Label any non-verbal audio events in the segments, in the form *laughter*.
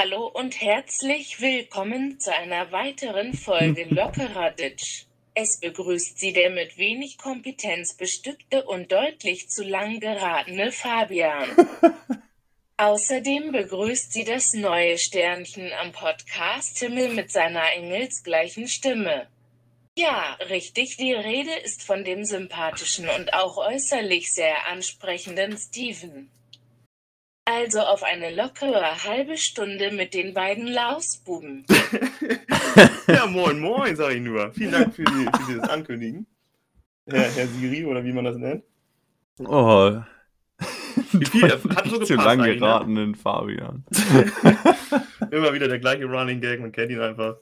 Hallo und herzlich willkommen zu einer weiteren Folge *laughs* Lockerer Ditch. Es begrüßt Sie der mit wenig Kompetenz bestückte und deutlich zu lang geratene Fabian. *laughs* Außerdem begrüßt sie das neue Sternchen am Podcast Himmel mit seiner engelsgleichen Stimme. Ja, richtig, die Rede ist von dem sympathischen und auch äußerlich sehr ansprechenden Steven. Also auf eine lockere halbe Stunde mit den beiden Lausbuben. *laughs* ja, moin, moin, sag ich nur. Vielen Dank für, die, für dieses Ankündigen. Herr, Herr Siri, oder wie man das nennt. Oh, Wie viel *laughs* hat so zu gepasst lang eigentlich, ne? geratenen Fabian. *laughs* Immer wieder der gleiche Running Gag, man kennt ihn einfach.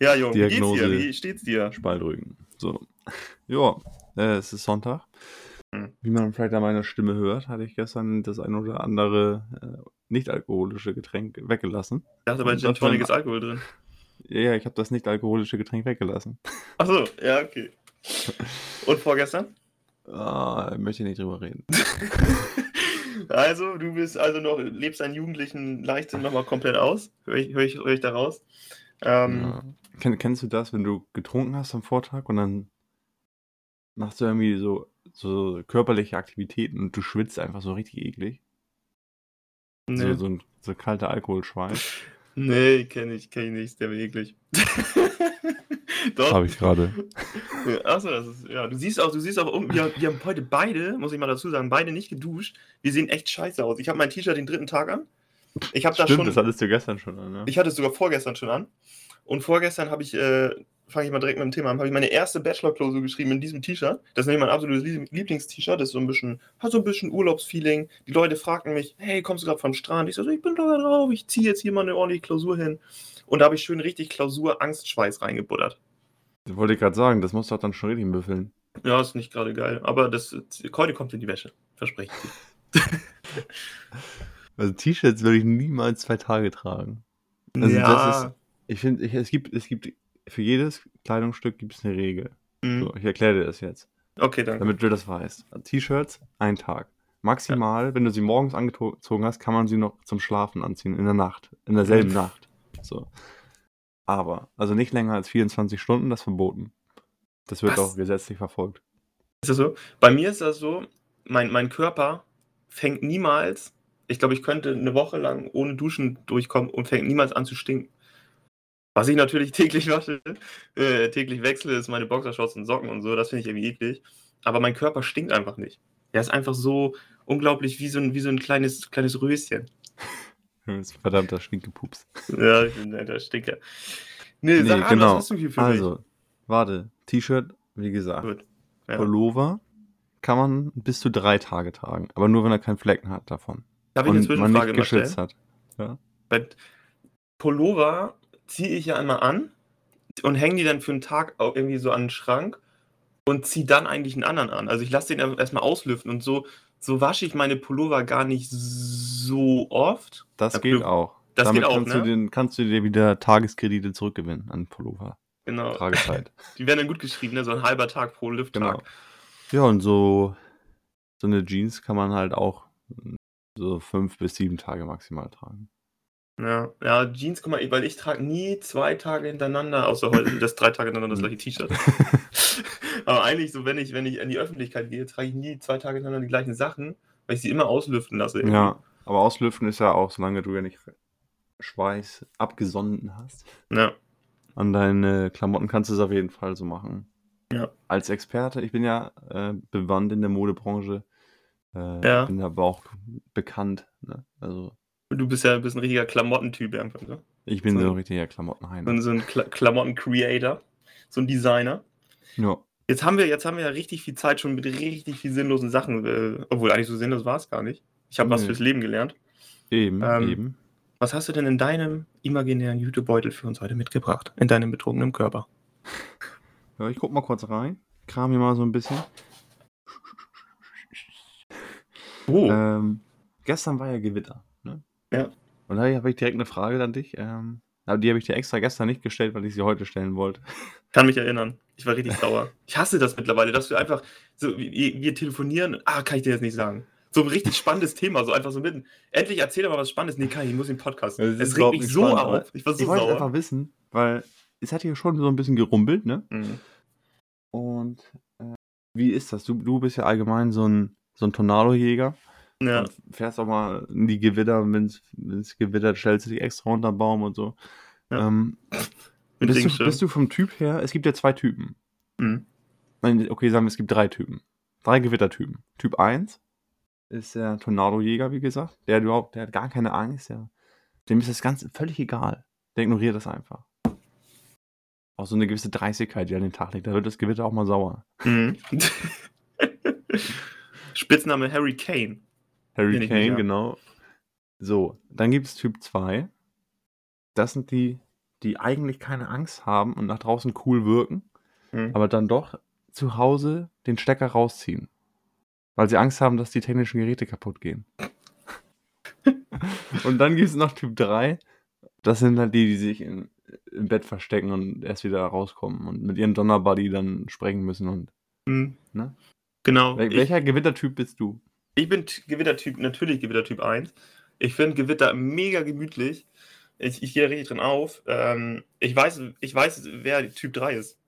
Ja, Junge, wie geht's dir? Diagnose. Wie steht's dir? Spaltrücken. So. Ja, äh, es ist Sonntag. Hm. Wie man vielleicht an meiner Stimme hört, hatte ich gestern das ein oder andere äh, nicht-alkoholische Getränk weggelassen. Ich dachte, bei Gin Tonic ist Alkohol drin. Ja, ja, ich habe das nicht-alkoholische Getränk weggelassen. Achso, ja, okay. Und vorgestern? Ah, möchte ich nicht drüber reden. *laughs* Also, du bist also noch, lebst deinen jugendlichen Leichtsinn nochmal komplett aus. Hör ich, hör ich, hör ich daraus. Ähm, Ja. Kenn, kennst du das, wenn du getrunken hast am Vortag und dann machst du irgendwie so, so körperliche Aktivitäten und du schwitzt einfach so richtig eklig? nee, So, so ein so kalter Alkoholschweiß. *laughs* nee kenne ich, kenn ich nicht, ist der war eklig. *laughs* Doch. Habe ich gerade. Achso, das ist, ja, du siehst auch, du siehst auch, um- wir, wir haben heute beide, muss ich mal dazu sagen, beide nicht geduscht. Wir sehen echt scheiße aus. Ich habe mein T-Shirt den dritten Tag an. Ich habe da Stimmt, schon, das hattest du gestern schon an, ne? ich hatte es sogar vorgestern schon an. Und vorgestern habe ich, äh, fange ich mal direkt mit dem Thema an, habe ich meine erste Bachelor-Klausur geschrieben in diesem T-Shirt. Das ist nämlich mein absolutes Lie- Lieblings-T-Shirt. Das ist so ein bisschen, hat so ein bisschen Urlaubsfeeling. Die Leute fragten mich, hey, kommst du gerade vom Strand? Ich so, ich bin locker drauf, ich ziehe jetzt hier mal eine ordentliche Klausur hin. Und da habe ich schön richtig Klausur-Angstschweiß reingebuttert. Das wollte ich gerade sagen, das musst du doch dann schon richtig müffeln. Ja, ist nicht gerade geil. Aber das heute kommt in die Wäsche. Verspreche ich dir. *laughs* Also T-Shirts würde ich niemals zwei Tage tragen. Also ja. das ist, ich finde, es gibt, es gibt, für jedes Kleidungsstück gibt es eine Regel. mhm. So, ich erkläre dir das jetzt, Okay, danke. damit du das weißt. T-Shirts, ein Tag. Maximal, wenn du sie morgens angezogen hast, kann man sie noch zum Schlafen anziehen, in der Nacht, in derselben Mhm. Nacht. So. Aber, also nicht länger als 24 Stunden, das ist verboten. Das wird Was? auch gesetzlich verfolgt. Ist das so? Bei mir ist das so, mein, mein Körper fängt niemals, ich glaube, ich könnte eine Woche lang ohne Duschen durchkommen und fängt niemals an zu stinken. Was ich natürlich *laughs* täglich wasche, äh, täglich wechsle, ist meine Boxershorts und Socken und so, das finde ich irgendwie eklig. Aber mein Körper stinkt einfach nicht. Er ist einfach so unglaublich wie so ein, wie so ein kleines, kleines Röschen. *laughs* Das ist verdammter Stinkepups. Ja, ich bin der Stinker. Nee, Nee, sag an, genau. was hast du hier für mich? Also, warte. T-Shirt, wie gesagt. Gut. Ja. Pullover kann man bis zu drei Tage tragen, aber nur wenn er keinen Flecken hat davon. Darf ich eine und man Zwischenfrage nicht geschützt hat. Bei Pullover ziehe ich ja einmal an und hänge die dann für einen Tag irgendwie so an den Schrank und ziehe dann eigentlich einen anderen an. Also ich lasse den erstmal auslüften und so, so wasche ich meine Pullover gar nicht so oft. Das Ja, geht auch. das Damit geht auch, kannst, ne? du den, kannst du dir wieder Tageskredite zurückgewinnen an Pullover. Genau. Tragezeit. *laughs* Die werden dann gut geschrieben, ne? so ein halber Tag pro Lifttag. genau. Ja, und so, so eine Jeans kann man halt auch so fünf bis sieben Tage maximal tragen. Ja, ja, Jeans, guck mal, weil ich trage nie zwei Tage hintereinander, außer heute das drei Tage hintereinander das gleiche T-Shirt. *laughs* Aber eigentlich so, wenn ich, wenn ich in die Öffentlichkeit gehe, trage ich nie zwei Tage hintereinander die gleichen Sachen, weil ich sie immer auslüften lasse. irgendwie. ja, aber auslüften ist ja auch, solange du ja nicht Schweiß abgesonnen hast. Ja. An deine Klamotten kannst du es auf jeden Fall so machen. Ja. Als Experte, ich bin ja äh, bewandt in der Modebranche, äh, Ja. bin aber auch bekannt. Ne? Also Du bist ja bist ein richtiger Klamottentyp einfach, ne? ich bin So. so ein richtiger ein, so ein Kla Klamotten-Creator, so ein Designer. Ja. Jetzt haben wir, jetzt haben wir ja richtig viel Zeit schon mit richtig viel sinnlosen Sachen, äh, obwohl eigentlich so sinnlos war es gar nicht. Ich habe was Nee. fürs Leben gelernt. Eben, Ähm, eben. Was hast du denn in deinem imaginären Jutebeutel für uns heute mitgebracht? In deinem betrunkenen Körper? Ja, ich guck mal kurz rein. Kram hier mal so ein bisschen. Oh, Ähm, gestern war ja Gewitter. Ja. Und da habe ich direkt eine Frage an dich. Ähm, aber die habe ich dir extra gestern nicht gestellt, weil ich sie heute stellen wollte. *laughs* kann mich erinnern. Ich war richtig sauer. Ich hasse das mittlerweile, dass wir einfach so, wir, wir telefonieren, ah, kann ich dir jetzt nicht sagen. So ein richtig spannendes Thema, so einfach so mitten. Endlich erzähl doch mal was Spannendes. Nee, Kai, ich muss den Podcast. Es regt mich so spannend, aber auf. Ich war so Ich wollte sauer. einfach wissen, weil es hat hier schon so ein bisschen gerumpelt, ne? Mhm. Und äh, wie ist das? Du, du bist ja allgemein so ein, so ein Tornadojäger. Ja. Und fährst auch mal in die Gewitter, wenn es gewittert, stellst du dich extra unter den Baum und so. Ja. Ähm, bist, du, bist du vom Typ her, es gibt ja zwei Typen. Mhm. Nein, okay, sagen wir, es gibt drei Typen. Drei Gewittertypen. Typ 1 ist der Tornadojäger, wie gesagt. Der hat überhaupt, der hat gar keine Angst. Der, dem ist das Ganze völlig egal. Der ignoriert das einfach. Auch so eine gewisse Dreistigkeit, die an den Tag legt. Da wird das Gewitter auch mal sauer. Mhm. *laughs* Spitzname Harry Kane. Harry Kane, ja. genau. So, dann gibt es Typ 2. Das sind die, die eigentlich keine Angst haben und nach draußen cool wirken, Mhm. aber dann doch zu Hause den Stecker rausziehen. Weil sie Angst haben, dass die technischen Geräte kaputt gehen. *laughs* und dann gibt es noch Typ 3. Das sind halt die, die sich in, im Bett verstecken und erst wieder rauskommen und mit ihrem Donnerbuddy dann sprechen müssen. Und Mhm. Ne? Genau. Wel welcher Gewittertyp bist du? Ich bin Gewittertyp, natürlich Gewittertyp 1. Ich finde Gewitter mega gemütlich. Ich, ich gehe da richtig drin auf. Ähm, ich, weiß, ich weiß, wer Typ 3 ist.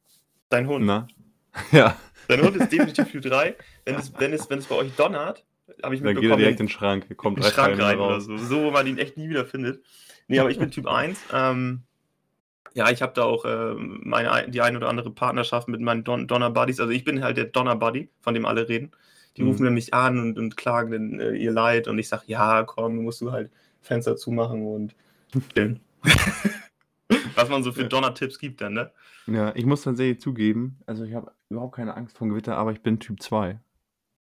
Dein Hund. Na? *laughs* Ja, Dein Hund ist definitiv Typ 3. Wenn es, wenn es, wenn es bei euch donnert, habe ich dann geht er direkt in den Schrank. Kommt in den Schrank rein mehr oder raus. so. So, wo man ihn echt nie wieder findet. Nee, aber ich bin Typ 1. Ähm, ja, ich habe da auch ähm, meine, ein- die ein oder andere Partnerschaft mit meinen Don Donner Buddies. Also ich bin halt der Donner Buddy, von dem alle reden. Die Mhm. rufen nämlich an und, und klagen dann, äh, ihr Leid und ich sage, ja, komm, du musst du halt Fenster zumachen und *laughs* chillen. *laughs* Was man so für. Donner-Tipps gibt dann, ne? Ja, ich muss tatsächlich zugeben, also ich habe überhaupt keine Angst vor Gewitter, aber ich bin Typ 2.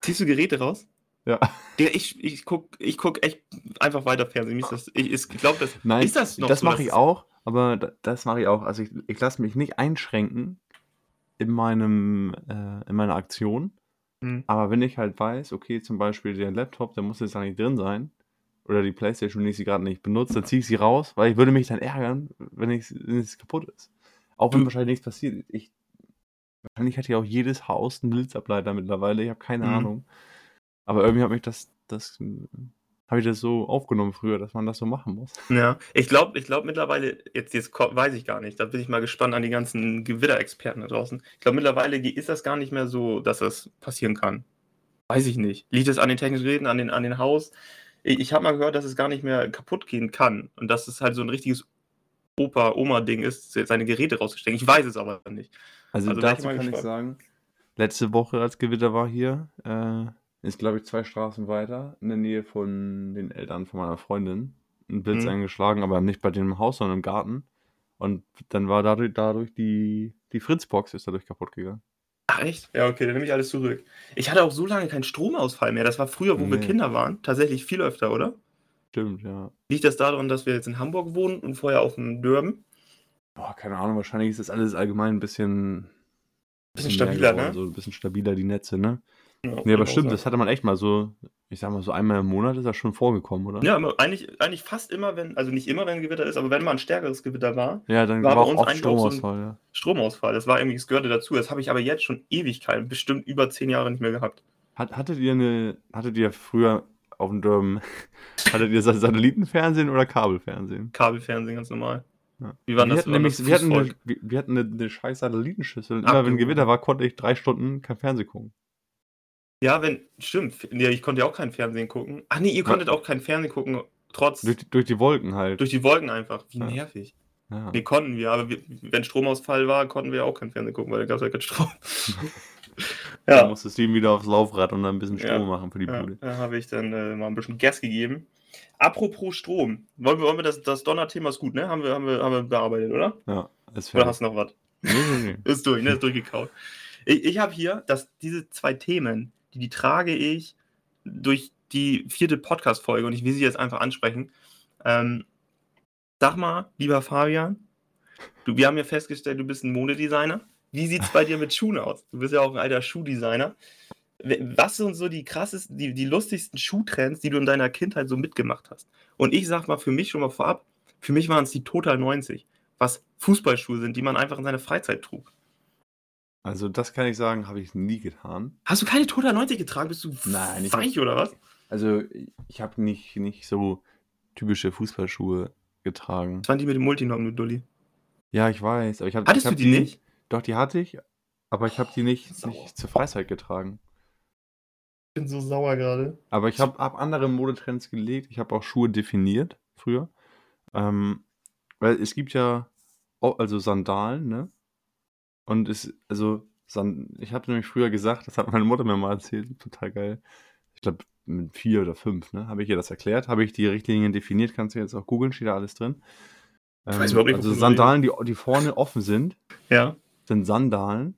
Ziehst du Geräte raus? Ja. Ich, ich guck, ich guck echt einfach weiter Fernsehen. Das, ich ich glaube, das *laughs* Nein, ist das noch das so, mache ich auch, aber da- das mache ich auch. Also ich, ich lasse mich nicht einschränken in meinem, äh, in meiner Aktion. Mhm. Aber wenn ich halt weiß, okay, zum Beispiel der Laptop, der muss jetzt da nicht drin sein, oder die Playstation, wenn ich sie gerade nicht benutze, dann ziehe ich sie raus, weil ich würde mich dann ärgern, wenn, ich, wenn es kaputt ist. Auch wenn Du- wahrscheinlich nichts passiert. Ich, wahrscheinlich hat ja auch jedes Haus einen Blitzableiter mittlerweile, ich habe keine Mhm. Ahnung. Aber irgendwie hat mich das, das habe ich das so aufgenommen früher, dass man das so machen muss. Ja, ich glaube, ich glaube mittlerweile, jetzt, jetzt weiß ich gar nicht, da bin ich mal gespannt an die ganzen Gewitterexperten da draußen. Ich glaube, mittlerweile ist das gar nicht mehr so, dass das passieren kann. Weiß ich nicht. Liegt es an den technischen Geräten, an den, an den Haus? Ich, ich habe mal gehört, dass es gar nicht mehr kaputt gehen kann und dass es halt so ein richtiges Opa-Oma-Ding ist, seine Geräte rauszustecken. Ich weiß es aber nicht. Also, Also ich dazu mal kann ich gespannt. sagen, letzte Woche, als Gewitter war hier, äh, ist, glaube ich, zwei Straßen weiter, in der Nähe von den Eltern von meiner Freundin, ein Blitz Mhm. eingeschlagen, aber nicht bei dem Haus, sondern im Garten. Und dann war dadurch, dadurch die, die Fritzbox ist dadurch kaputt gegangen. Ach echt? Ja, okay, dann nehme ich alles zurück. Ich hatte auch so lange keinen Stromausfall mehr. Das war früher, wo wir Nee. Kinder waren, tatsächlich viel öfter, oder? Stimmt, ja. Liegt das daran, dass wir jetzt in Hamburg wohnen und vorher auf dem Dörben? Boah, keine Ahnung, wahrscheinlich ist das alles allgemein ein bisschen, Bisschen mehr stabiler, geworden, ne? So ein bisschen stabiler, die Netze, ne? Ja, Nee, aber stimmt, das hatte man echt mal so, ich sag mal so einmal im Monat ist das schon vorgekommen, oder? Ja, immer, eigentlich, eigentlich fast immer, wenn, also nicht immer, wenn Gewitter ist, aber wenn mal ein stärkeres Gewitter war, Ja, dann War war, bei uns eigentlich auch so ein- Stromausfall, ja. Stromausfall. Das war irgendwie, es gehörte dazu. Das habe ich aber jetzt schon Ewigkeiten, bestimmt über zehn Jahre nicht mehr gehabt. Hat, hattet ihr eine, hattet ihr früher auf dem Dörren, *laughs* hattet ihr Sa- Satellitenfernsehen oder Kabelfernsehen? Kabelfernsehen ganz normal. Ja. Wie waren wir das? hatten nämlich, das wir hatten, eine, wir, hatten eine, scheiß Satellitenschüssel. Und Ach immer wenn. Gewitter war, konnte ich drei Stunden kein Fernsehen gucken. Ja, wenn, stimmt. Nee, ich konnte ja auch kein Fernsehen gucken. Ach nee, ihr Wa- konntet auch kein Fernsehen gucken, trotz, Durch, die- durch die Wolken halt. durch die Wolken einfach. Wie Ja. nervig. ja. Nee, konnten wir, aber wir, wenn Stromausfall war, konnten wir auch kein Fernsehen gucken, weil da gab es ja keinen Strom. Dann *laughs* ja, musstest du ihm wieder aufs Laufrad und dann ein bisschen Ja. Strom machen für die ja Bude. da habe ich dann äh, mal ein bisschen Gas gegeben. Apropos Strom, wollen wir, wollen wir das, das Donner-Thema ist gut, ne? Haben wir, haben, wir, haben wir bearbeitet, oder? Ja, ist Oder fertig. hast du noch was? Nee, nee, nee. *laughs* Ist durch, ne? Ist durchgekaut. Ich, ich habe hier, dass diese zwei Themen, die, die trage ich durch die vierte Podcast-Folge und ich will sie jetzt einfach ansprechen. Ähm, sag mal, lieber Fabian, du, wir haben ja festgestellt, du bist ein Modedesigner. Wie sieht es bei dir mit Schuhen aus? Du bist ja auch ein alter Schuhdesigner. Was sind so die krassesten, die, die lustigsten Schuhtrends, die du in deiner Kindheit so mitgemacht hast? Und ich sag mal für mich schon mal vorab, für mich waren es die Total 90, was Fußballschuhe sind, die man einfach in seiner Freizeit trug. Also das kann ich sagen, habe ich nie getan. Hast du keine Total 90 getragen? Bist du Nein, ich weich oder was? Also, ich habe nicht, nicht so typische Fußballschuhe getragen. Das waren die mit dem Multinorm, du Dulli. Ja, ich weiß, aber ich habe Hattest ich du hab die nicht? Doch, die hatte ich, aber ich habe die nicht, nicht zur Freizeit getragen. Ich bin so sauer gerade. Aber ich habe hab andere Modetrends gelegt. Ich habe auch Schuhe definiert früher. Ähm, weil es gibt ja also Sandalen, ne? Und es, also, ich habe nämlich früher gesagt, das hat meine Mutter mir mal erzählt, total geil. Ich glaube, mit vier oder fünf, ne? Habe ich ihr das erklärt, habe ich die Richtlinien definiert, kannst du jetzt auch googeln, steht da alles drin. Ich weiß Ähm, überhaupt nicht, also wovon du Sandalen, die, die vorne offen sind, Ja. sind Sandalen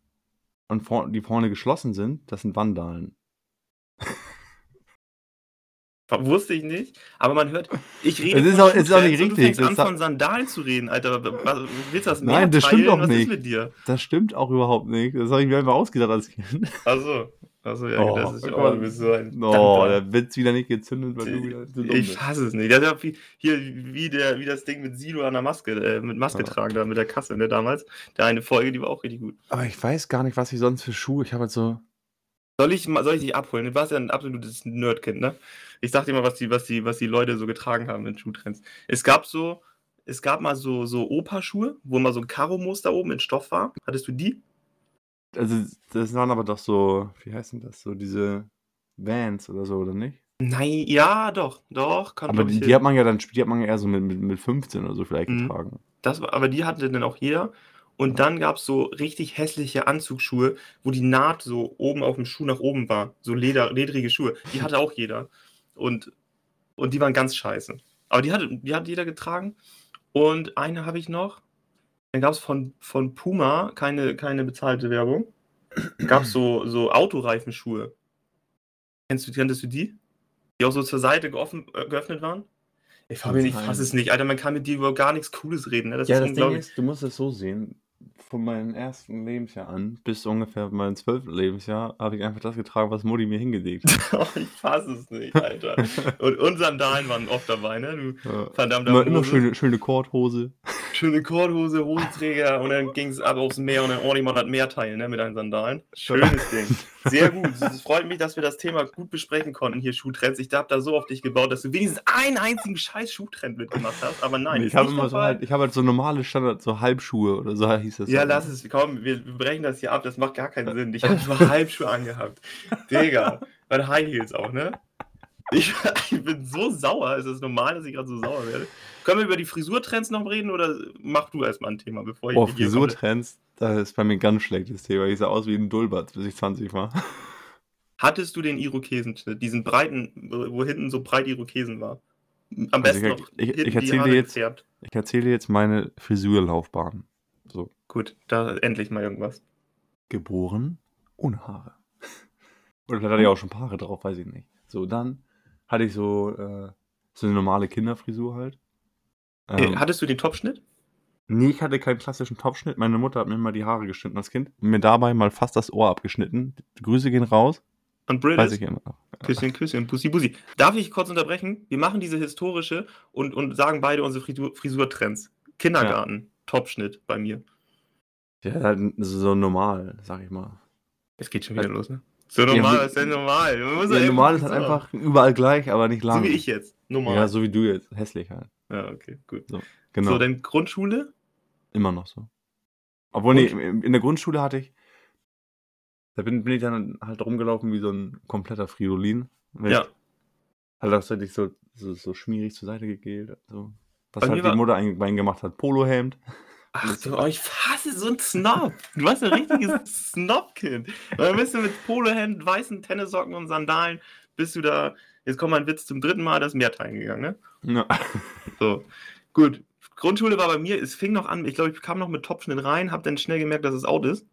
und vor, die vorne geschlossen sind, das sind Vandalen. Wusste ich nicht, aber man hört, ich rede Es ist auch- es ist auch nicht richtig, Du fängst das an von Sandalen zu reden, Alter. Was, willst du das Nein, mehr das stimmt doch Was nicht. ist mit dir? Das stimmt auch überhaupt nicht. Das habe ich mir einfach ausgedacht als Kind. Also, also ja, Oh, das ist guck oh, mal. du bist so ein Oh, Dampfer. der Witz wieder nicht gezündet, weil du wieder zu dumm Ich bist. hasse es nicht. Das ist ja wie, hier, wie, der, wie das Ding mit Silo an der Maske, äh, mit Maske Ja. tragen, da mit der Kasse, ne, damals. Der eine Folge, die war auch richtig gut. Aber ich weiß gar nicht, was ich sonst für Schuhe. Ich habe halt so. Soll ich, soll ich dich abholen? Du warst ja ein absolutes Nerdkind, ne? Ich sag dir mal, was die, was die, was die Leute so getragen haben in Schuhtrends. Es gab so, es gab mal so, so Opa-Schuhe, wo mal so ein Karo-Muster oben in Stoff war. Hattest du die? Also, das waren aber doch so. Wie heißen das? So diese Vans oder so, oder nicht? Nein, ja, doch, doch, kann Aber die, die hat man ja dann die hat man ja eher so mit, mit, mit 15 oder so vielleicht Mhm. getragen. Das, war- aber die hatte dann auch jeder. Und dann gab es so richtig hässliche Anzugsschuhe, wo die Naht so oben auf dem Schuh nach oben war. So Leder, ledrige Schuhe. Die hatte auch jeder. Und, und die waren ganz scheiße. Aber die, hatte, die hat jeder getragen. Und eine habe ich noch. Dann gab es von, von Puma keine, keine bezahlte Werbung. Gab es so, so Autoreifenschuhe. Kennst du, kanntest du die? Die auch so zur Seite geoffen, äh, geöffnet waren? Ich ich fasse es nicht. Alter, man kann mit dir über gar nichts Cooles reden. Ne? Das ja, ist das Ding ist, du musst es so sehen. Von meinem ersten Lebensjahr an bis ungefähr meinem zwölften Lebensjahr habe ich einfach das getragen, was Mutti mir hingelegt hat. *laughs* Oh, ich fasse es nicht, Alter. Und, und Sandalen waren oft dabei, ne? Du Ja. verdammter Immer, immer schöne, schöne Korthose. schöne Korthose, Hosenträger und dann ging es ab aufs Meer und dann ordentlich mal das Meer teilen, ne? Mit deinen Sandalen. Schönes Ding. *laughs* Sehr gut. Es freut mich, dass wir das Thema gut besprechen konnten hier, Schuhtrends. Ich habe da so auf dich gebaut, dass du wenigstens einen einzigen scheiß Schuhtrend mitgemacht hast. Aber nein, Nee, ist ich habe immer so halt, ich habe halt so normale Standard, so Halbschuhe oder so hieß das. Ja, halt. lass es. Komm, wir, brechen das hier ab. Das macht gar keinen Sinn. Ich habe nur *laughs* Halbschuhe angehabt. Digga. Bei High Heels auch, ne? Ich, *laughs* ich bin so sauer. Ist es normal, dass ich gerade so sauer werde? Können wir über die Frisurtrends noch reden oder mach du erstmal ein Thema, bevor ich Oh, Frisurtrends, das ist bei mir ein ganz schlechtes Thema. Ich sah aus wie ein Dulbert, bis ich 20 war. Hattest du den Irokesenschnitt, diesen breiten, wo hinten so breit Irokesen war? Am Also besten ich- noch ich- ich die erzähl dir jetzt-. Ich erzähle dir jetzt meine Frisurlaufbahn. So, Gut, da endlich mal irgendwas. geboren ohne Haare. *laughs* Oder vielleicht hatte ich auch schon Haare drauf, weiß ich nicht. So, dann hatte ich so, äh, so eine normale Kinderfrisur halt. Äh, Ähm, Hattest du den Topschnitt? nee, ich hatte keinen klassischen Topschnitt. Meine Mutter hat mir mal die Haare geschnitten als Kind und mir dabei mal fast das Ohr abgeschnitten. Grüße gehen raus. Und Weiß Brillis? ich immer noch. Küsschen, Küsschen, Bussi, Bussi. Darf ich kurz unterbrechen? Wir machen diese historische und, und sagen beide unsere Frisur, Frisurtrends. Kindergarten, Topschnitt bei mir. Ja, halt so normal, sag ich mal. Es geht schon wieder Ja. los, ne? So normal, Ja, ist ja normal. Man muss Ja, ja normal ist halt einfach überall gleich, aber nicht lang. So wie ich jetzt. Normal. Ja, so wie du jetzt. Hässlich halt. Ja, okay, gut. Genau. So, dann Grundschule? Immer noch so. Obwohl, nee, in der Grundschule hatte ich. Da bin, bin ich dann halt rumgelaufen wie so ein kompletter Fridolin. Ja. Halt auch so, so, so, so schmierig zur Seite gegelt. So. Was halt die Mutter eigentlich gemacht hat. Polohemd. Ach du, oh, ich fasse so ein Snob. Du warst ein richtiges *laughs* Snob-Kind. Und dann bist du mit Polohemd, weißen Tennissocken und Sandalen, bist du da, jetzt kommt mein Witz zum dritten Mal, das Meer teilen gegangen, ne? Ja. So, gut. Grundschule war bei mir, es fing noch an, ich glaube, ich kam noch mit Topfschnitt rein, habe dann schnell gemerkt, dass es out ist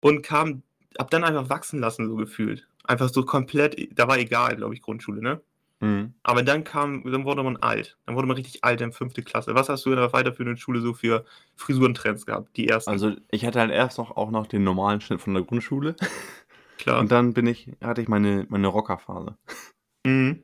und kam, hab dann einfach wachsen lassen, so gefühlt. Einfach so komplett, da war egal, glaube ich, Grundschule, ne? Mhm. Aber dann kam, dann wurde man alt. Dann wurde man richtig alt in fünfte Klasse. Was hast du in der weiterführenden Schule so für Frisurentrends gehabt? Die ersten, Also ich hatte halt erst noch auch noch den normalen Schnitt von der Grundschule. klar. Und dann bin ich, hatte ich meine, meine Rockerphase. Mhm.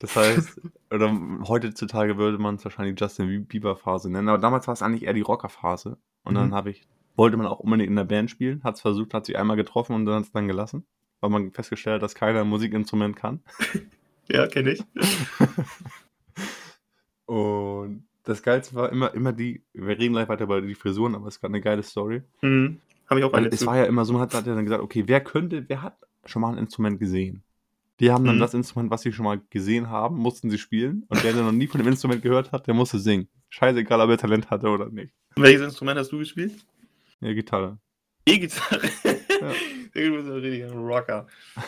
Das heißt, *laughs* oder heutzutage würde man es wahrscheinlich Justin Bieber-Phase nennen, aber damals war es eigentlich eher die Rocker-Phase. Und dann Mhm. habe ich, wollte man auch unbedingt in der Band spielen, hat es versucht, hat sich einmal getroffen und dann hat es dann gelassen, weil man festgestellt hat, dass keiner ein Musikinstrument kann. *laughs* Ja, kenne ich. *laughs* Und das Geilste war immer, immer die, wir reden gleich weiter über die Frisuren, aber es ist gerade eine geile Story. Mhm. Habe ich auch eine es war ja immer so, man hat, hat er dann gesagt, okay, wer könnte, wer hat schon mal ein Instrument gesehen? Die haben dann Mhm. das Instrument, was sie schon mal gesehen haben, mussten sie spielen. Und wer noch nie von dem Instrument gehört hat, der musste singen. Scheißegal, ob er Talent hatte oder nicht. Welches Instrument hast du gespielt? Ja, Gitarre. E-Gitarre. *laughs* du bist ein richtiger Rocker. *laughs*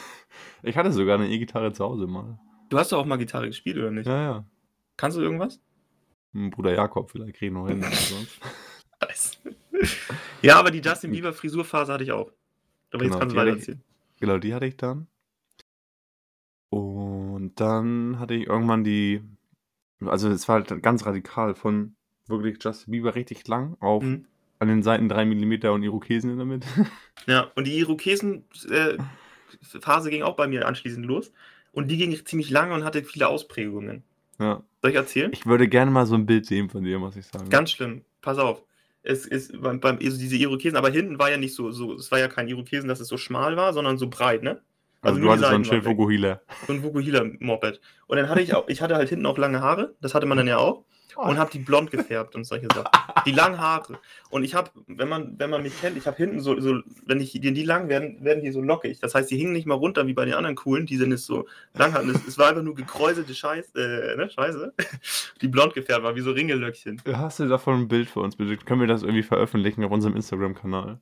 Ich hatte sogar eine E-Gitarre zu Hause mal. Du hast doch auch mal Gitarre gespielt, oder nicht? Ja, ja. Kannst du irgendwas? Mein Bruder Jakob, vielleicht kriege ich noch hin. sonst. *laughs* Nice. ja, aber die Justin Bieber Frisurphase hatte ich auch. Aber jetzt Genau, kannst du weiter erzählen. Genau, die hatte ich dann. Und dann hatte ich irgendwann die, also es war halt ganz radikal von wirklich Justin Bieber richtig lang auf Mhm. an den Seiten 3 mm und Irokesen in der Mitte. Ja, und die Irokesen-Phase ging auch bei mir anschließend los. Und die ging ziemlich lange und hatte viele Ausprägungen. ja. Soll ich erzählen? Ich würde gerne mal so ein Bild sehen von dir, muss ich sagen. Ganz schlimm. Pass auf. Es ist beim, beim also diese Irokesen, aber hinten war ja nicht so, so, es war ja kein Irokesen, dass es so schmal war, sondern so breit, ne? Also, du hattest so einen weg. Vokuhila. So ein Vokuhila-Moped. Und dann hatte ich auch, ich hatte halt hinten auch lange Haare, das hatte man dann ja auch, und habe die blond gefärbt und solche Sachen. Die langen Haare. Und ich habe, wenn man, wenn man mich kennt, ich habe hinten so, so, wenn ich die, die lang werden, werden die so lockig. Das heißt, die hingen nicht mal runter wie bei den anderen coolen, die sind jetzt so lang hatten. Es, es war einfach nur gekräuselte Scheiße, äh, ne, Scheiße, die blond gefärbt war, wie so Ringellöckchen. Hast du davon ein Bild für uns bitte? Können wir das irgendwie veröffentlichen auf unserem Instagram-Kanal?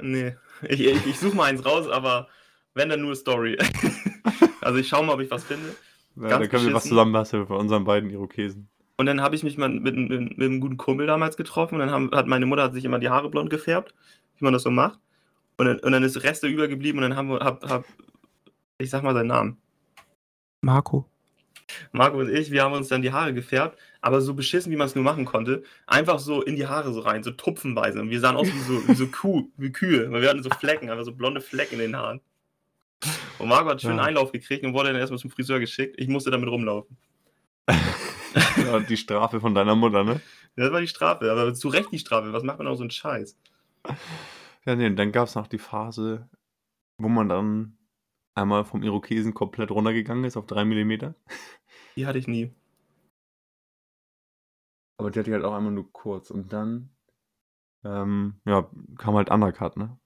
Nee, ich, ich, ich suche mal eins raus, aber wenn dann nur Story. *laughs* also ich schaue mal, ob ich was finde. Ja, dann können wir was beschissen. zusammenbasteln für unseren beiden Irokesen. Und dann habe ich mich mal mit, mit, mit einem guten Kumpel damals getroffen und dann haben, hat meine Mutter hat sich immer die Haare blond gefärbt, wie man das so macht. Und dann, und dann ist Reste übergeblieben und dann haben wir, hab, hab, ich sag mal seinen Namen. Marco. Marco und ich, wir haben uns dann die Haare gefärbt, aber so beschissen, wie man es nur machen konnte. Einfach so in die Haare so rein, so tupfenweise. Und wir sahen aus wie so, wie so Kuh, wie Kühe, weil wir hatten so Flecken, einfach so blonde Flecken in den Haaren. Und Marco hat schön Ja. Einlauf gekriegt und wurde dann erstmal zum Friseur geschickt. Ich musste damit rumlaufen. *laughs* ja, die Strafe von deiner Mutter, ne? Das war die Strafe, aber zu Recht die Strafe. Was macht man auch so einen Scheiß? Ja, nee, und dann gab es noch die Phase, wo man dann einmal vom Irokesen komplett runtergegangen ist auf 3 mm. *laughs* Die hatte ich nie. Aber die hatte ich halt auch einmal nur kurz. Und dann ähm, ja, kam halt Undercut, ne?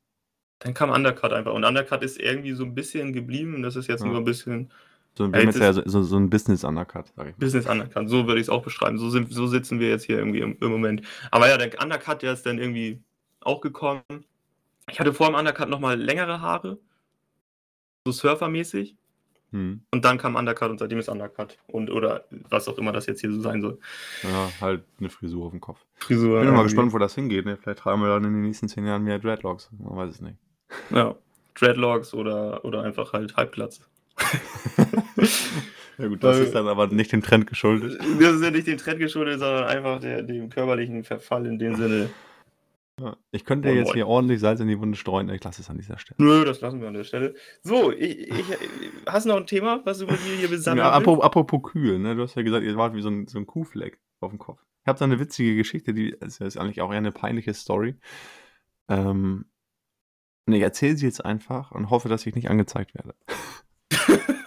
Dann kam Undercut einfach. Und Undercut ist irgendwie so ein bisschen geblieben. Das ist jetzt Ja. nur ein bisschen So, das- ja so, so, ein Business-Undercut, sag ich mal. Business Undercut. So würde ich es auch beschreiben. So, sind, so sitzen wir jetzt hier irgendwie im, im Moment. Aber ja, der Undercut, der ist dann irgendwie auch gekommen. Ich hatte vor dem Undercut nochmal längere Haare. So surfermäßig. Hm. Und dann kam Undercut und seitdem ist Undercut. Und oder was auch immer das jetzt hier so sein soll. Ja, halt eine Frisur auf dem Kopf. Frisur. Bin mal gespannt, wo das hingeht. Ne? Vielleicht tragen wir dann in den nächsten zehn Jahren mehr Dreadlocks. Man weiß es nicht. Ja. Dreadlocks oder, oder einfach halt Halbplatz. *laughs* Ja gut, das Weil- ist dann aber nicht dem Trend geschuldet. Das ist ja nicht dem Trend geschuldet, sondern einfach der, dem körperlichen Verfall in dem Sinne. Ich könnte Moin, jetzt moin. hier ordentlich Salz in die Wunde streuen. Ich lasse es an dieser Stelle. Nö, das lassen wir an der Stelle. So, ich, ich, hast du noch ein Thema, was du mit mir hier *laughs* besammelt Ja, apropos, apropos kühl, ne? Du hast ja gesagt, ihr wart wie so ein, so ein Kuhfleck auf dem Kopf. Ich habe da eine witzige Geschichte, die ist, ist eigentlich auch eher eine peinliche Story. Ähm, und ich erzähle sie jetzt einfach und hoffe, dass ich nicht angezeigt werde. *laughs*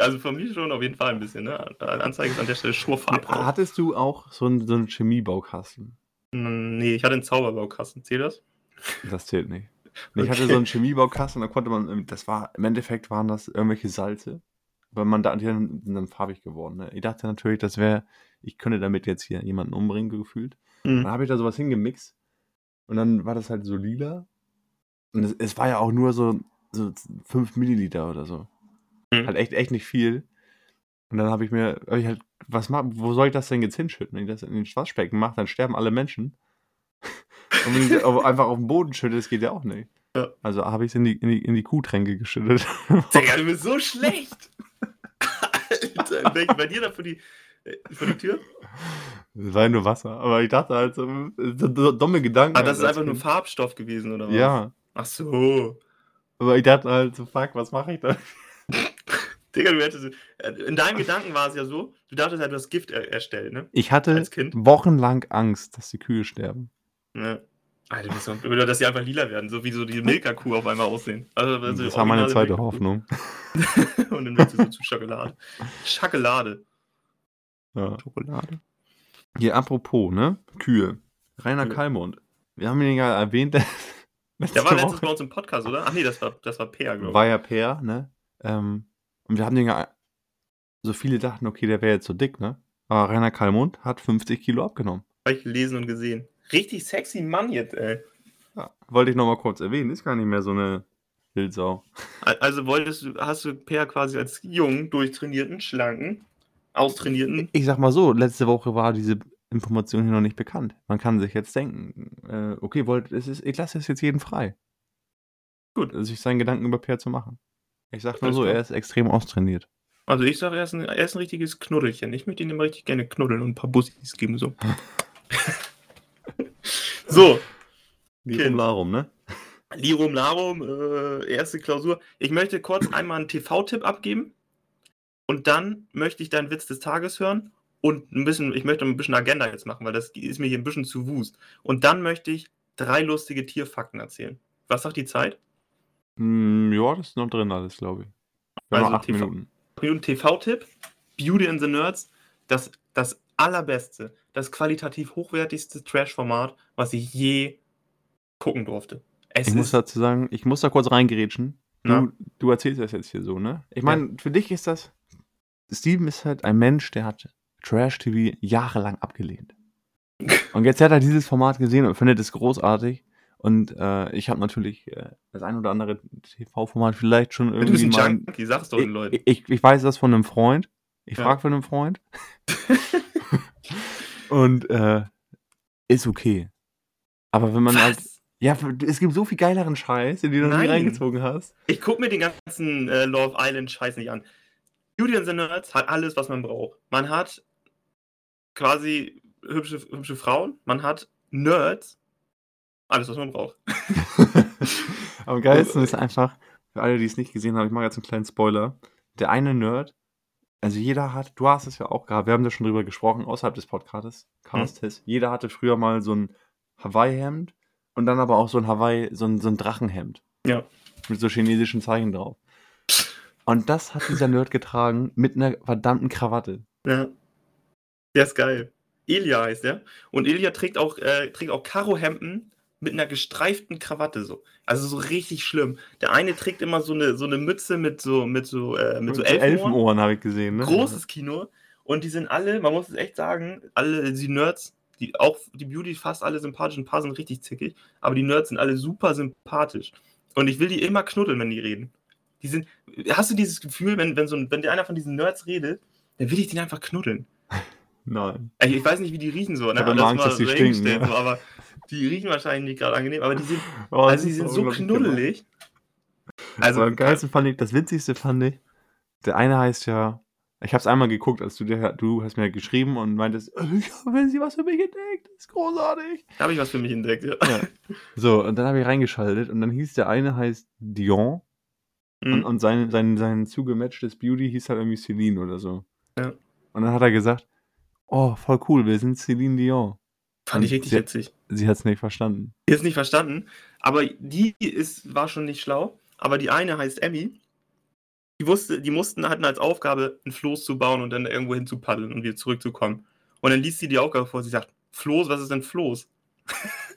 Also von mir schon auf jeden Fall ein bisschen, ne? Anzeige ist an der Stelle Schurfahrt drauf. Hattest du auch so einen, so einen Chemiebaukasten? Nee, ich hatte einen Zauberbaukasten. Zählt das? Das zählt nicht. Ich hatte so einen Chemiebaukasten, da konnte man, das war, im Endeffekt waren das irgendwelche Salze, weil man da, die sind dann farbig geworden. Ne? Ich dachte natürlich, das wäre, ich könnte damit jetzt hier jemanden umbringen, gefühlt. Mhm. Dann habe ich da sowas hingemixt und dann war das halt so lila. Und es, es war ja auch nur so, so 5 Milliliter oder so. Mhm. Halt echt, echt nicht viel. Und dann habe ich mir, hab ich halt, was mach, wo soll ich das denn jetzt hinschütten? Wenn ich das in den Waschbecken mache, dann sterben alle Menschen. *laughs* Und wenn ich das einfach auf den Boden schütte, das geht ja auch nicht. Ja. Also habe ich es in die, in, die, in die Kuhtränke geschüttet. *laughs* Digga, du bist so schlecht! *laughs* Alter, bei dir da vor die, äh, vor die Tür? Das war ja nur Wasser. Aber ich dachte halt so, so dumme Gedanken. Ah, das ist als einfach nur. Farbstoff gewesen, oder was? Ja. Ach so. Aber ich dachte halt so, fuck, was mache ich da? Digga, du hättest. äh, In deinen Gedanken war es ja so, du dachtest halt, du hast Gift er erstellt, ne? Ich hatte Als Kind? wochenlang Angst, dass die Kühe sterben. Ja. Alter, das ist so- oder dass die einfach lila werden, so wie so die Milka-Kuh auf einmal aussehen. Also, also Das war meine zweite. Hoffnung. *laughs* Und dann wird sie so zu Schokolade. Schokolade. Ja. Schokolade. Hier, apropos, ne? Kühe. Rainer Ja. Kallmund. Wir haben ihn ja erwähnt. *laughs* Der war Woche. bei uns im Podcast, oder? Ach nee, das war, das war Peer, glaube ich. War ja Per, ne? Ähm, und wir haben den ja. So viele dachten, okay, der wäre jetzt so dick, ne? Aber Rainer Kallmund hat 50 Kilo abgenommen. Hab ich gelesen und gesehen. Richtig sexy Mann jetzt, ey. Ja. Wollte ich nochmal kurz erwähnen. Ist gar nicht mehr so eine Wildsau. Al- Also wolltest du, hast du Peer quasi als jungen, durchtrainierten, schlanken, austrainierten. Ich sag mal so, letzte Woche war diese Information hier noch nicht bekannt. Man kann sich jetzt denken, äh, okay, wollt, es ist, ich lasse es jetzt jeden frei. Gut. Sich seinen Gedanken über Per zu machen. Ich sag nur so, er ist extrem austrainiert. Also ich sage, er, ist ein- er ist ein richtiges Knuddelchen. Ich möchte ihn immer richtig gerne knuddeln und ein paar Bussis geben, so. *laughs* so, Kind. Larum, ne? Lirum Larum, äh, erste Klausur. Ich möchte kurz einmal einen TV-Tipp abgeben und dann möchte ich deinen Witz des Tages hören und ein bisschen, ich möchte ein bisschen Agenda jetzt machen, weil das ist mir hier ein bisschen zu wust. Und dann möchte ich drei lustige Tierfakten erzählen. Was sagt die Zeit? Hm, ja, das ist noch drin alles, glaube ich. Wir Also acht TV. Minuten. Minuten TV-Tipp, Beauty and the Nerds, das, das allerbeste, das qualitativ hochwertigste Trash-Format, was ich je gucken durfte. Es Ich muss dazu sagen, ich muss da kurz reingerätschen. Ja. Du, du erzählst das jetzt hier so, ne? Ich meine, für dich ist das. Steven ist halt ein Mensch, der hat Trash-TV jahrelang abgelehnt. *laughs* Und jetzt hat er dieses Format gesehen und findet es großartig. Und äh, ich habe natürlich äh, das ein oder andere TV-Format vielleicht schon du bist irgendwie ein mal. Junkie, sag's doch den Leuten. Ich, ich, ich weiß das von einem Freund. Ich Ja. frage von einem Freund. *laughs* und äh, ist okay. Aber wenn man halt. Was? Ja, es gibt so viel geileren Scheiß, den du noch nie reingezogen hast. Ich gucke mir den ganzen äh, Love Island Scheiß nicht an. Beauty and the Nerds hat alles, was man braucht. Man hat quasi hübsche, hübsche Frauen, man hat Nerds, alles, was man braucht. *laughs* Am geilsten ist einfach, für alle, die es nicht gesehen haben, ich mache jetzt einen kleinen Spoiler. Der eine Nerd, also jeder hat, du hast es ja auch gehabt, wir haben da schon drüber gesprochen, außerhalb des Podcastes, Castes. Jeder hatte früher mal so ein Hawaii-Hemd und dann aber auch so ein Hawaii, so ein, so ein Drachenhemd. Ja. Mit so chinesischen Zeichen drauf. Und das hat dieser Nerd getragen mit einer verdammten Krawatte. Ja. Der ist geil. Elia heißt der. Und Elia trägt auch, äh, trägt auch Karohemden mit einer gestreiften Krawatte so. Also so richtig schlimm. Der eine trägt immer so eine, so eine Mütze mit so, mit so, äh, mit so Elfenohren. Elfenohren habe ich gesehen, ne? Großes Kino. Und die sind alle, man muss es echt sagen, alle die Nerds, die auch die Beauty fast alle sympathisch, ein paar sind richtig zickig, aber die Nerds sind alle super sympathisch. Und ich will die immer knuddeln, wenn die reden. Die sind, hast du dieses Gefühl, wenn, wenn, so ein, wenn der einer von diesen Nerds redet, dann will ich den einfach knuddeln. *laughs* Nein. Ich, ich weiß nicht, wie die riechen so, ne? hab immer Das Angst, dass die stinken, ja. so, aber die riechen wahrscheinlich nicht gerade angenehm, aber die sind, *laughs* Oh, also die sind so knuddelig. Also Also, am geilsten fand ich, das witzigste fand ich, der eine heißt ja, ich habe es einmal geguckt, als du dir, du hast mir geschrieben und meintest, "Äh, *laughs* ich habe sie was für mich entdeckt, das ist großartig. da habe ich was für mich entdeckt, ja. Ja. So, und dann habe ich reingeschaltet und dann hieß der eine heißt Dion und, Mhm. und sein, sein, sein zugematchtes Beauty hieß halt irgendwie Celine oder so. Ja. Und dann hat er gesagt, oh, voll cool, wir sind Celine Dion. Fand ich richtig sie- witzig. Sie hat es nicht verstanden. Jetzt nicht verstanden, aber die ist, war schon nicht schlau. Aber die eine heißt Emmy. Die, wusste, die mussten, hatten als Aufgabe, ein Floß zu bauen und dann irgendwo hin zu paddeln und wieder zurückzukommen. Und dann liest sie die Aufgabe vor, sie sagt, Floß, was ist denn Floß? *laughs*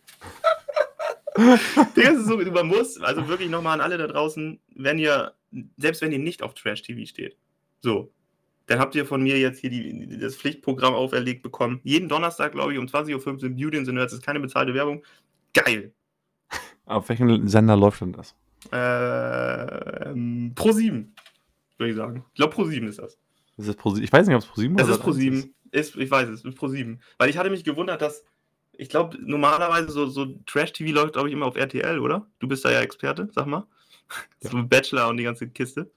Das ist so, man muss, also wirklich nochmal an alle da draußen, wenn ihr, selbst wenn ihr nicht auf Trash-TV steht, so, dann habt ihr von mir jetzt hier die, das Pflichtprogramm auferlegt bekommen. Jeden Donnerstag, glaube ich, um 20.15 Uhr Beauty and the Nerds, das ist keine bezahlte Werbung. Geil. Auf welchem Sender läuft denn das? Ähm, Pro 7, würde ich sagen. Ich glaube, Pro 7 ist das. Ist das Pro, ich weiß nicht, ob es Pro 7 Es ist Pro Sat.1 7. Ist, ich weiß es, ist Pro 7. Weil ich hatte mich gewundert, dass. Ich glaube, normalerweise so, so Trash-TV läuft, glaube ich, immer auf RTL, oder? Du bist da ja Experte, sag mal. Ja. So Bachelor und die ganze Kiste.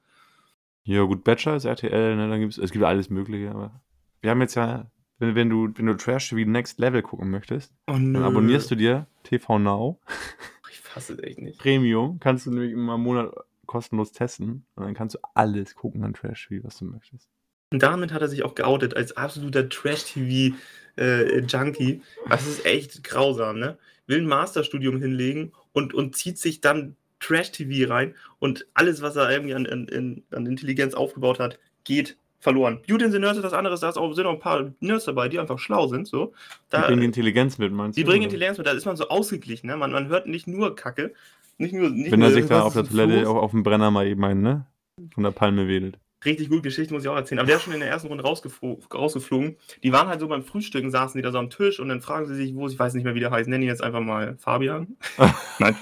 Ja, gut, Bachelor ist RTL, ne, dann gibt's, es gibt alles Mögliche, aber wir haben jetzt ja, wenn, wenn du, wenn du Trash TV Next Level gucken möchtest, Oh, dann abonnierst du dir TV Now, *laughs* Ich fasse es echt nicht. Premium, kannst du nämlich immer einen Monat kostenlos testen und dann kannst du alles gucken an Trash TV, was du möchtest. Und damit hat er sich auch geoutet als absoluter Trash-TV-Junkie. das ist echt grausam, ne? Will ein Masterstudium hinlegen und, und zieht sich dann Trash-TV rein und alles, was er irgendwie an, an, an Intelligenz aufgebaut hat, geht verloren. Beauty and the Nerds ist das andere, da sind auch ein paar Nerds dabei, die einfach schlau sind. So. Da, die bringen Intelligenz mit, meinst du? Die bringen Intelligenz mit, da ist man so ausgeglichen. Ne? Man, man hört nicht nur Kacke. Nicht nur, nicht Wenn er sich da auf der Toilette auf, auf dem Brenner mal eben einen, ne? Von der Palme wedelt richtig gut Geschichte, muss ich auch erzählen. Aber der ist schon in der ersten Runde rausgeflo rausgeflogen. Die waren halt so beim Frühstücken, saßen die da so am Tisch und dann fragen sie sich, wo, ich weiß nicht mehr, wie der heißt, nenne ihn jetzt einfach mal Fabian. *laughs* Nein,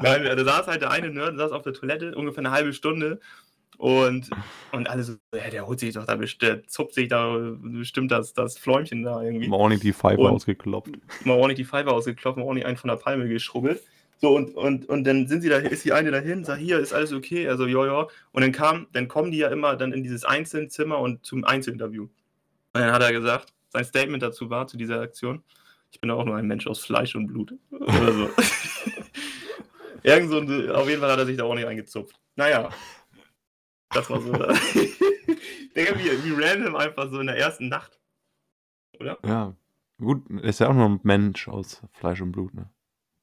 Nein da saß halt der eine Nerd, saß auf der Toilette, ungefähr eine halbe Stunde. Und, und alle so, ja, der holt sich doch da bestimmt, zupft sich da bestimmt das, das Fläumchen da irgendwie. Mal auch nicht die Pfeife ausgeklopft. Mal auch nicht die Pfeife ausgeklopft, mal auch nicht einen von der Palme geschrubbelt. So, und, und, und dann sind sie da, ist die eine dahin, sagt, hier ist alles okay, also ja, ja. Und dann kam, dann kommen die ja immer dann in dieses Einzelzimmer und zum Einzelinterview. Und dann hat er gesagt, sein Statement dazu war, zu dieser Aktion, ich bin auch nur ein Mensch aus Fleisch und Blut. Oder so. *laughs* Irgend so, auf jeden Fall hat er sich da auch nicht eingezupft. Naja. Das war so. *laughs* *laughs* Digga, wie, wie random einfach so in der ersten Nacht. Oder? Ja. Gut, ist ja auch nur ein Mensch aus Fleisch und Blut, ne?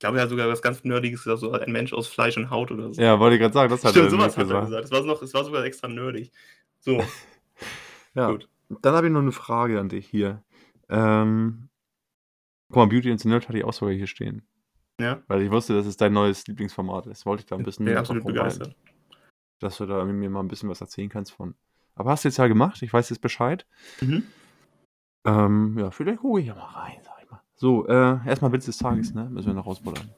Glaube, er hat sogar was ganz Nerdiges gesagt, so ein Mensch aus Fleisch und Haut oder so. Ja, wollte ich gerade sagen, das hat Stimmt, er sowas gesagt. Hat er gesagt. Das war, noch, das war sogar extra nerdig. So. *laughs* ja. Gut. Dann habe ich noch eine Frage an dich hier. Ähm, guck mal, Beauty and the Nerd hatte ich auch sogar hier stehen. Ja. Weil ich wusste, dass es dein neues Lieblingsformat ist. Wollte ich da ein bisschen. Ich bin absolut begeistert. Dass du da mir mal ein bisschen was erzählen kannst von. Aber hast du jetzt ja gemacht, ich weiß jetzt Bescheid. Mhm. Ähm, ja, vielleicht gucke ich ja mal rein. So, äh, erstmal Witz des Tages, ne? Müssen wir noch rausbuddern.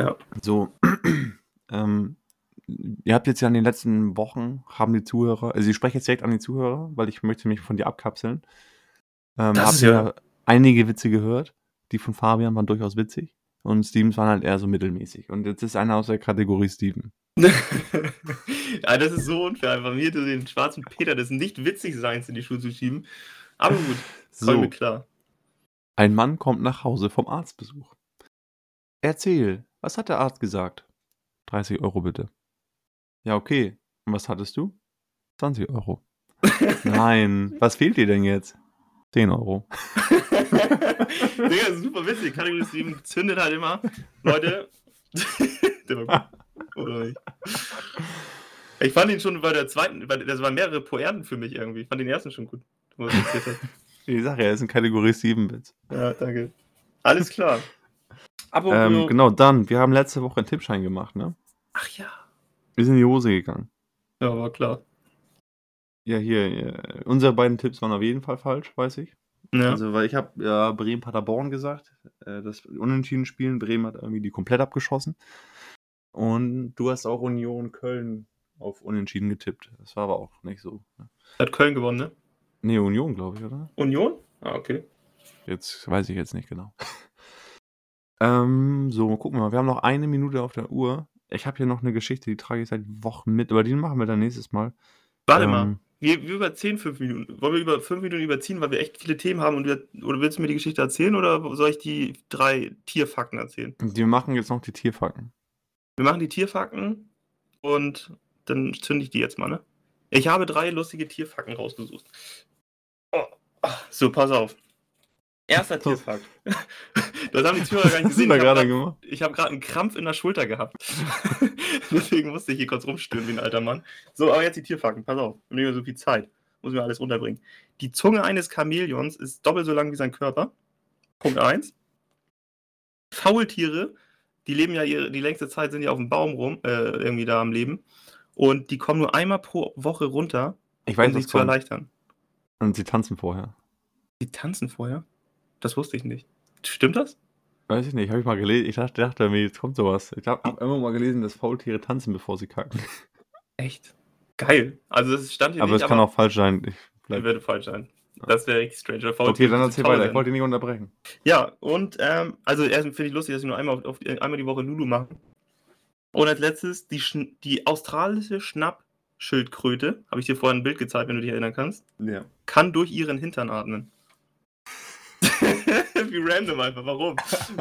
Ja. So, *clears throat* ähm, ihr habt jetzt ja in den letzten Wochen, haben die Zuhörer, also ich spreche jetzt direkt an die Zuhörer, weil ich möchte mich von dir abkapseln. Ähm, das habt ihr ja einige Witze gehört? Die von Fabian waren durchaus witzig. Und Stevens waren halt eher so mittelmäßig. Und jetzt ist einer aus der Kategorie Steven. *laughs* ja, das ist so unfair, einfach mir den schwarzen Peter des nicht witzig Seins in die Schuhe zu schieben. Aber gut, so. mir klar. Ein Mann kommt nach Hause vom Arztbesuch. Erzähl, was hat der Arzt gesagt? 30 Euro bitte. Ja, okay. Und was hattest du? 20 Euro. *laughs* Nein, was fehlt dir denn jetzt? 10 Euro. *laughs* Digga, das ist super witzig. Kategorie 7 zündet halt immer. Leute. *laughs* der war gut. Oder nicht? Ich fand ihn schon bei der zweiten, das waren mehrere Poeten für mich irgendwie. Ich fand den ersten schon gut. Ich sage ja, ist ein Kategorie 7-Witz. Ja, danke. Alles klar. *laughs* Aber ähm, genau, dann, wir haben letzte Woche einen Tippschein gemacht, ne? Ach ja. Wir sind in die Hose gegangen. Ja, war klar. Ja, hier, ja. unsere beiden Tipps waren auf jeden Fall falsch, weiß ich. Ja. Also, weil ich habe ja Bremen-Paderborn gesagt, äh, das Unentschieden spielen. Bremen hat irgendwie die komplett abgeschossen. Und du hast auch Union Köln auf Unentschieden getippt. Das war aber auch nicht so. Ne? Hat Köln gewonnen, ne? Nee, Union, glaube ich, oder? Union? Ah, okay. Jetzt weiß ich jetzt nicht genau. *laughs* ähm, so, gucken wir mal. Wir haben noch eine Minute auf der Uhr. Ich habe hier noch eine Geschichte, die trage ich seit Wochen mit, aber die machen wir dann nächstes Mal. Warte ähm, mal. Wir, wir überziehen fünf Minuten. Wollen wir über fünf Minuten überziehen, weil wir echt viele Themen haben und wir, oder willst du mir die Geschichte erzählen oder soll ich die drei Tierfakten erzählen? Wir machen jetzt noch die Tierfakten. Wir machen die Tierfakten und dann zünde ich die jetzt mal, ne? Ich habe drei lustige Tierfakten rausgesucht. Oh, so, pass auf. Erster Tierfakt. *laughs* das haben die Zuhörer gar nicht *laughs* gesehen. Ich habe hab gerade einen Krampf in der Schulter gehabt. *laughs* Deswegen musste ich hier kurz rumstören wie ein alter Mann. So, aber jetzt die Tierfakten. Pass auf. Wir nehmen so viel Zeit. Muss mir alles unterbringen. Die Zunge eines Chamäleons ist doppelt so lang wie sein Körper. Punkt 1. Faultiere, die leben ja ihre, die längste Zeit sind ja auf dem Baum rum, äh, irgendwie da am Leben. Und die kommen nur einmal pro Woche runter, ich weiß, um sich zu erleichtern. Und sie tanzen vorher. Die tanzen vorher? Das wusste ich nicht. Stimmt das? Weiß ich nicht, habe ich mal gelesen. Ich dachte, dachte jetzt kommt sowas. Ich habe hab immer mal gelesen, dass Faultiere tanzen, bevor sie kacken. *laughs* Echt? Geil. Also das stand hier aber nicht. Es aber es kann auch falsch sein. Ich vielleicht... würde falsch sein. Das wäre richtig strange. Okay, dann erzähl weiter. Ich wollte dich nicht unterbrechen. Ja, und ähm, also erst finde ich lustig, dass sie nur einmal, auf, einmal die Woche Lulu machen. Und als letztes die, die australische Schnappschildkröte, habe ich dir vorhin ein Bild gezeigt, wenn du dich erinnern kannst, ja. kann durch ihren Hintern atmen. *laughs* Wie random einfach, warum?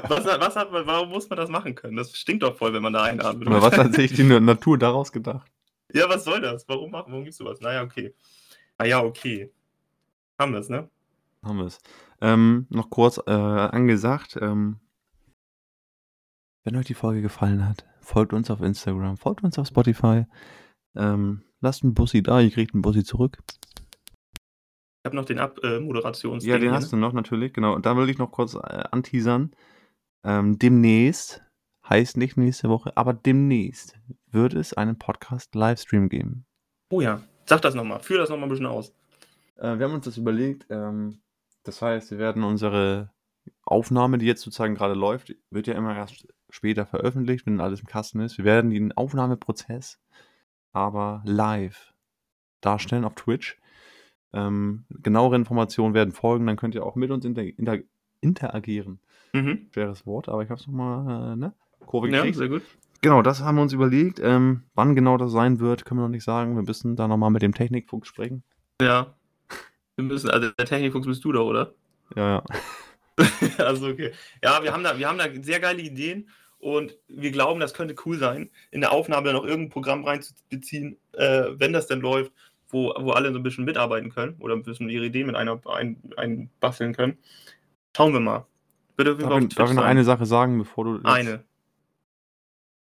Was, was hat man, warum muss man das machen können? Das stinkt doch voll, wenn man da einatmet. Aber was hat sich die Natur daraus gedacht? Ja, was soll das? Warum machen? Warum gibst du was? Naja, okay. Naja, okay. Haben wir es, ne? Haben wir es. Ähm, noch kurz äh, angesagt, ähm, wenn euch die Folge gefallen hat, folgt uns auf Instagram, folgt uns auf Spotify, ähm, lasst einen Bussi da, ihr kriegt einen Bussi zurück. Ich habe noch den Ab-Moderations. Ja, den hast du noch natürlich, genau. Und da will ich noch kurz äh, anteasern. Ähm, demnächst, heißt nicht nächste Woche, aber demnächst wird es einen Podcast-Livestream geben. Oh ja, sag das nochmal, führ das nochmal ein bisschen aus. Äh, wir haben uns das überlegt. Ähm, das heißt, wir werden unsere Aufnahme, die jetzt sozusagen gerade läuft, wird ja immer erst später veröffentlicht, wenn alles im Kasten ist. Wir werden den Aufnahmeprozess aber live darstellen auf Twitch. Ähm, genauere Informationen werden folgen, dann könnt ihr auch mit uns inter inter interagieren. Mhm. Schweres Wort, aber ich habe es nochmal, äh, ne? Kurve Ja, gekriegt. sehr gut. Genau, das haben wir uns überlegt. Ähm, wann genau das sein wird, können wir noch nicht sagen. Wir müssen da nochmal mit dem Technikfuchs sprechen. Ja. Wir müssen, also der Technikfuchs bist du da, oder? Ja, ja. *laughs* also okay. Ja, wir haben da, wir haben da sehr geile Ideen und wir glauben, das könnte cool sein, in der Aufnahme noch irgendein Programm reinzubeziehen, äh, wenn das denn läuft, wo, wo alle so ein bisschen mitarbeiten können oder ein bisschen ihre Ideen mit einer ein, einbasteln können. Schauen wir mal. Bitte Darf, auf ich, darf ich noch eine Sache sagen, bevor du. jetzt- Eine.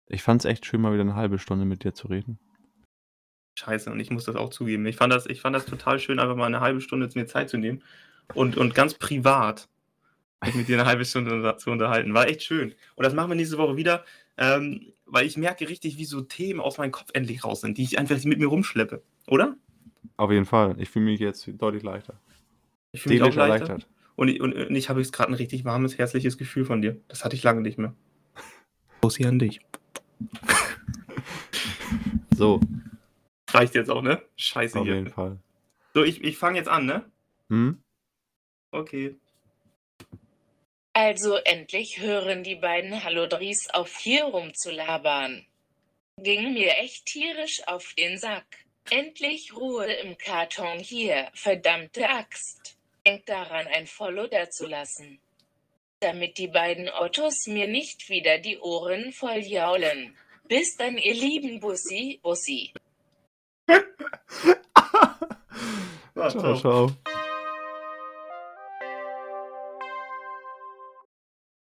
Ich fand es echt schön, mal wieder eine halbe Stunde mit dir zu reden. Scheiße, und ich muss das auch zugeben. Ich fand das, ich fand das total schön, einfach mal eine halbe Stunde mir Zeit zu nehmen und, und ganz privat mich *laughs* mit dir eine halbe Stunde zu unterhalten. War echt schön. Und das machen wir nächste Woche wieder, ähm, weil ich merke richtig, wie so Themen aus meinem Kopf endlich raus sind, die ich einfach mit mir rumschleppe. Oder? Auf jeden Fall. Ich fühle mich jetzt deutlich leichter. Ich fühle mich auch leichter. erleichtert. Und, ich- und, und ich habe jetzt gerade ein richtig warmes, herzliches Gefühl von dir. Das hatte ich lange nicht mehr. Bussi an dich. *laughs* So, Reicht jetzt auch, ne? Scheiße auf jeden hier. Fall. So, ich, ich fange jetzt an, ne? Hm? Okay. Also endlich hören die beiden Hallodries auf hier rumzulabern. Ging mir echt tierisch auf den Sack. Endlich Ruhe im Karton hier, verdammte Axt. Denkt daran, ein Follow dazulassen. Damit die beiden Ottos mir nicht wieder die Ohren voll jaulen. Bis dann, ihr lieben Bussi, Bussi. *laughs* Ciao, ciao.